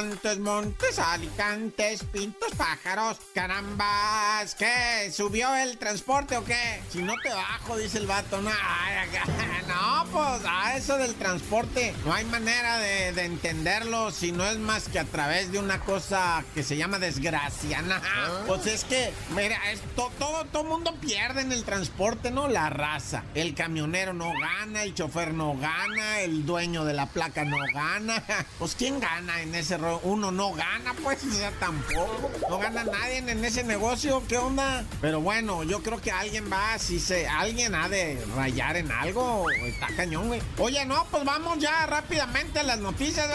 Montes, montes, alicantes, pintos, pájaros. Carambas, ¿qué? ¿Subió el transporte o qué? Si no te bajo, dice el vato. No, ay, no pues a eso del transporte no hay manera de, de entenderlo si no es más que a través de una cosa que se llama desgracia. Nah, Pues es que, mira, es to- todo, todo mundo pierde en el transporte, ¿no? La raza. El camionero no gana, el chofer no gana, el dueño de la placa no gana. Pues ¿quién gana en ese rollo? Uno no gana, pues, o sea, tampoco. No gana nadie en ese negocio, ¿qué onda? Pero bueno, yo creo que alguien va, si se, alguien ha de rayar en algo, está cañón, güey. Oye, no, pues vamos ya rápidamente a las noticias.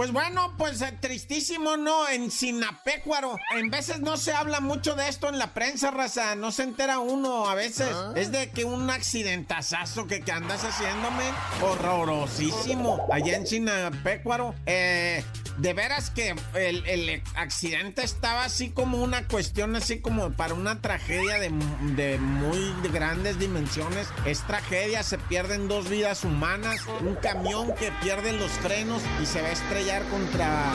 Pues bueno, pues eh, tristísimo, ¿no? En Sinapecuaro. En veces no se habla mucho de esto en la prensa, raza. No se entera uno a veces. Es de que un accidentazazo que, que andas haciéndome. Horrorosísimo. Allá en Sinapecuaro. Eh, de veras que el, accidente estaba así como una cuestión, así como para una tragedia de, de muy grandes dimensiones. Es tragedia, se pierden dos vidas humanas. Un camión que pierde los frenos y se va a estrellar contra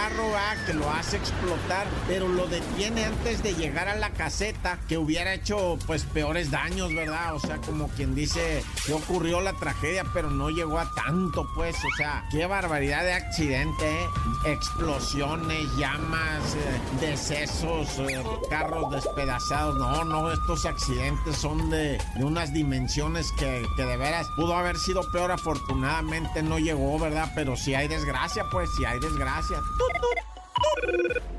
carro ¿va? que lo hace explotar, pero lo detiene antes de llegar a la caseta, que hubiera hecho pues peores daños, ¿verdad? O sea, como quien dice que ocurrió la tragedia, pero no llegó a tanto, pues, o sea, qué barbaridad de accidente, ¿eh? explosiones, llamas, eh, decesos, eh, carros despedazados. No, no, estos accidentes son de, de unas dimensiones que, que de veras pudo haber sido peor. Afortunadamente no llegó, ¿verdad? Pero si hay desgracia, pues si hay desgracia. Oh,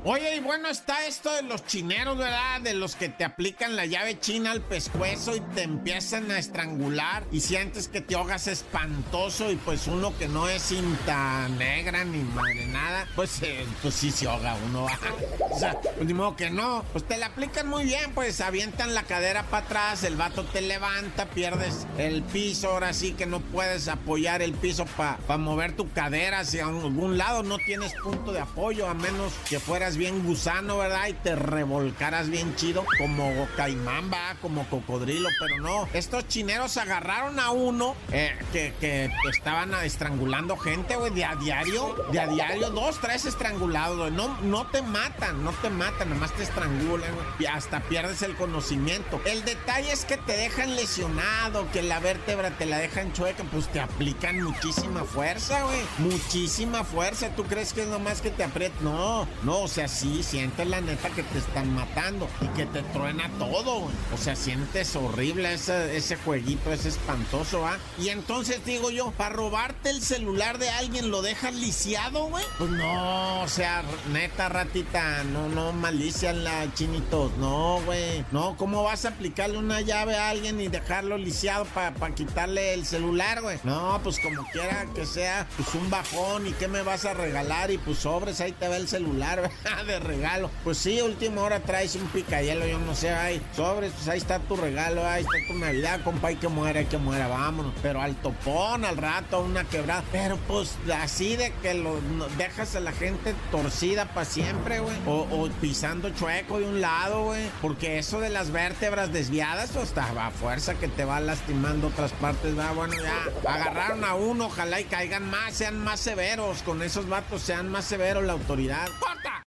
Oye, y bueno, está esto de los chineros, ¿verdad? De los que te aplican la llave china al pescuezo y te empiezan a estrangular y sientes que te ahogas espantoso y pues uno que no es cinta negra ni madre nada, pues, eh, pues sí se ahoga uno. o sea, pues ni modo que no. Pues te la aplican muy bien, pues avientan la cadera para atrás, el vato te levanta, pierdes el piso, ahora sí que no puedes apoyar el piso para mover tu cadera hacia algún lado, no tienes punto de apoyo a menos que fueras bien gusano, ¿verdad? Y te revolcaras bien chido, como caimán, va, como cocodrilo, pero no. Estos chineros agarraron a uno eh, que, estaban estrangulando gente, güey, de a diario, de a diario, dos, tres estrangulados, güey. No, no te matan, no te matan, nomás te estrangulan, güey. Hasta pierdes el conocimiento. El detalle es que te dejan lesionado, que la vértebra te la dejan chueca, pues te aplican muchísima fuerza, güey. Muchísima fuerza. ¿Tú crees que es nomás que te aprietan? No, no, o sea, sí, sientes la neta que te están matando y que te truena todo, güey. O sea, sientes horrible ese, ese jueguito, es espantoso, ¿ah? Y entonces digo yo, para robarte el celular de alguien lo dejas lisiado, güey. Pues no, o sea, neta, ratita, no, no, malicia la chinitos, no, güey. No, ¿cómo vas a aplicarle una llave a alguien y dejarlo lisiado para quitarle el celular, güey? No, pues como quiera que sea, pues un bajón y qué me vas a regalar y pues sobres, ahí te va el celular, de regalo. Pues sí, última hora traes un picayelo, yo no sé, ay, sobres, pues ahí está tu regalo, ahí está tu Navidad, compa, hay que muera, hay que muera, vámonos. Pero al topón, al rato, a una quebrada. Pero pues así de que lo dejas a la gente torcida para siempre, güey. O, o pisando chueco de un lado, güey. Porque eso de las vértebras desviadas, pues está a fuerza que te va lastimando otras partes, va, bueno, ya. Agarraron a uno, ojalá y caigan más, sean más severos. Con esos vatos sean más severos la autoridad. ¡Corta!